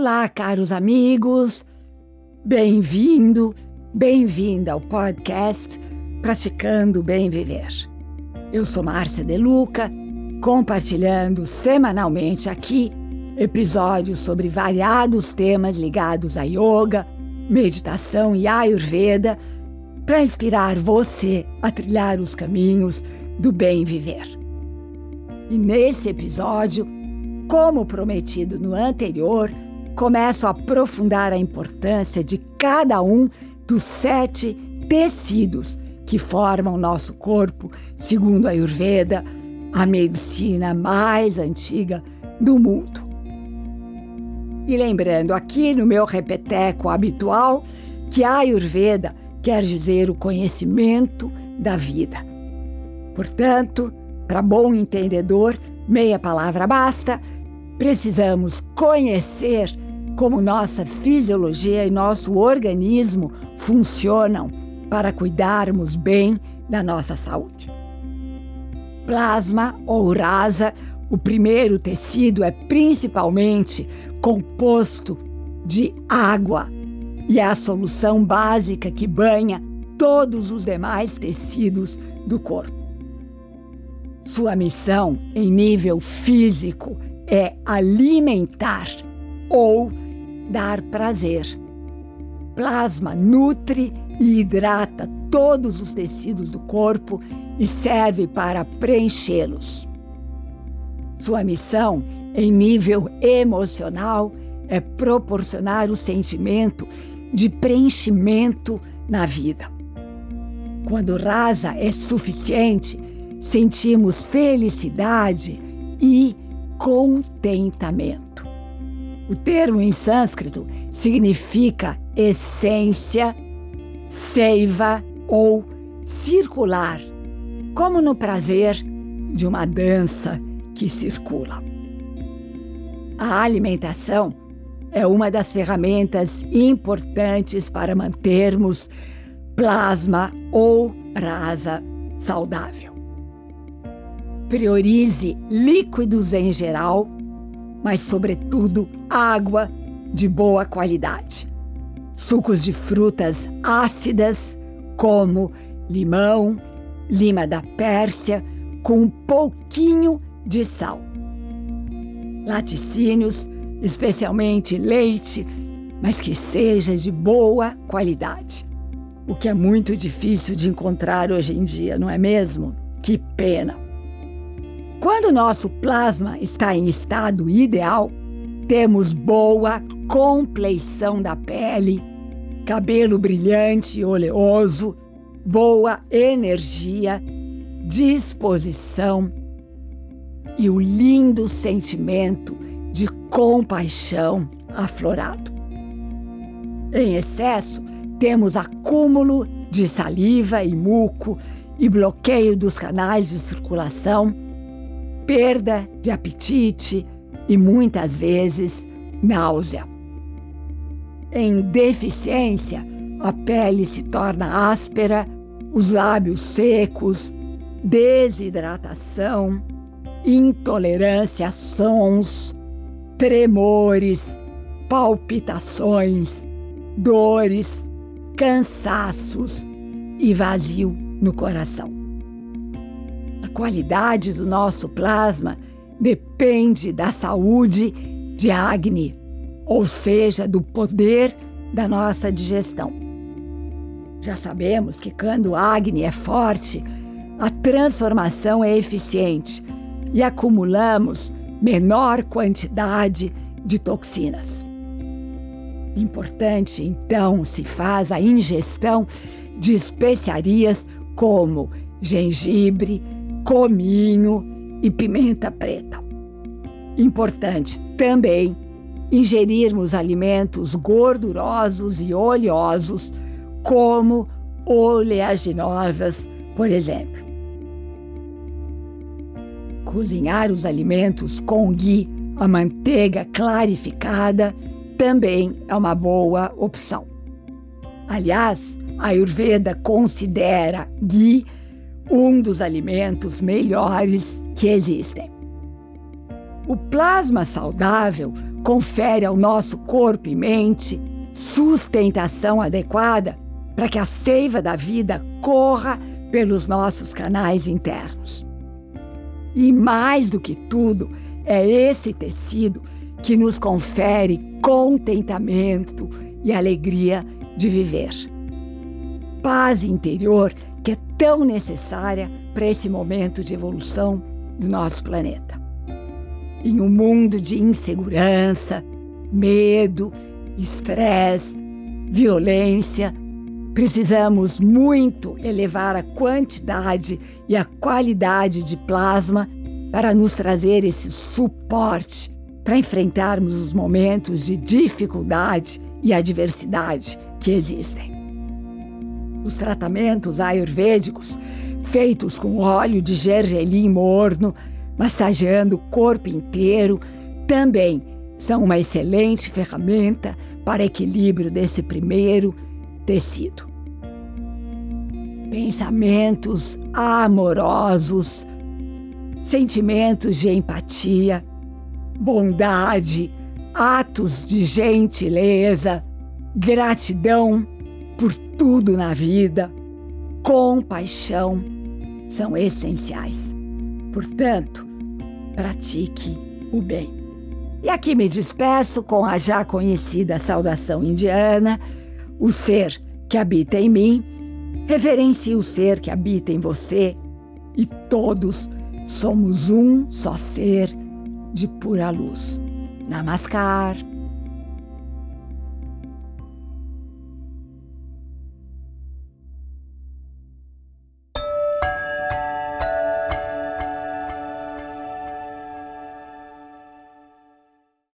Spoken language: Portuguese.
Olá, caros amigos. Bem-vindo, bem-vinda ao podcast Praticando Bem Viver. Eu sou Márcia De Luca, compartilhando semanalmente aqui episódios sobre variados temas ligados a yoga, meditação e ayurveda para inspirar você a trilhar os caminhos do bem viver. E nesse episódio, como prometido no anterior, começo a aprofundar a importância de cada um dos sete tecidos que formam nosso corpo, segundo a Ayurveda, a medicina mais antiga do mundo. E lembrando aqui no meu repeteco habitual que a Ayurveda quer dizer o conhecimento da vida. Portanto, para bom entendedor, meia palavra basta, precisamos conhecer como nossa fisiologia e nosso organismo funcionam para cuidarmos bem da nossa saúde. Plasma ou rasa, o primeiro tecido, é principalmente composto de água e é a solução básica que banha todos os demais tecidos do corpo. Sua missão em nível físico é alimentar ou dar prazer. Plasma nutre e hidrata todos os tecidos do corpo e serve para preenchê-los. Sua missão, em nível emocional, é proporcionar o sentimento de preenchimento na vida. Quando rasa é suficiente, sentimos felicidade e contentamento. O termo em sânscrito significa essência, seiva ou circular, como no prazer de uma dança que circula. A alimentação é uma das ferramentas importantes para mantermos plasma ou rasa saudável. Priorize líquidos em geral mas, sobretudo, água de boa qualidade. Sucos de frutas ácidas, como limão, lima da Pérsia, com um pouquinho de sal. Laticínios, especialmente leite, mas que seja de boa qualidade. O que é muito difícil de encontrar hoje em dia, não é mesmo? Que pena! Quando nosso plasma está em estado ideal, temos boa compleição da pele, cabelo brilhante e oleoso, boa energia, disposição e o lindo sentimento de compaixão aflorado. Em excesso, temos acúmulo de saliva e muco e bloqueio dos canais de circulação perda de apetite e muitas vezes náusea. Em deficiência, a pele se torna áspera, os lábios secos, desidratação, intolerância a sons, tremores, palpitações, dores, cansaços e vazio no coração. A qualidade do nosso plasma depende da saúde de Agni, ou seja, do poder da nossa digestão. Já sabemos que quando Agni é forte, a transformação é eficiente e acumulamos menor quantidade de toxinas. Importante, então, se faz a ingestão de especiarias como gengibre, cominho e pimenta preta. Importante também ingerirmos alimentos gordurosos e oleosos, como oleaginosas, por exemplo. Cozinhar os alimentos com ghee, a manteiga clarificada, também é uma boa opção. Aliás, a Ayurveda considera ghee um dos alimentos melhores que existem. O plasma saudável confere ao nosso corpo e mente sustentação adequada para que a seiva da vida corra pelos nossos canais internos. E mais do que tudo, é esse tecido que nos confere contentamento e alegria de viver. Paz interior que é tão necessária para esse momento de evolução do nosso planeta. Em um mundo de insegurança, medo, estresse, violência, precisamos muito elevar a quantidade e a qualidade de plasma para nos trazer esse suporte para enfrentarmos os momentos de dificuldade e adversidade que existem. Os tratamentos ayurvédicos, feitos com óleo de gergelim morno, massageando o corpo inteiro, também são uma excelente ferramenta para equilíbrio desse primeiro tecido. Pensamentos amorosos, sentimentos de empatia, bondade, atos de gentileza, gratidão por tudo na vida, compaixão são essenciais. Portanto, pratique o bem. E aqui me despeço com a já conhecida saudação indiana: o ser que habita em mim, reverencie o ser que habita em você, e todos somos um só ser de pura luz. Namaskar.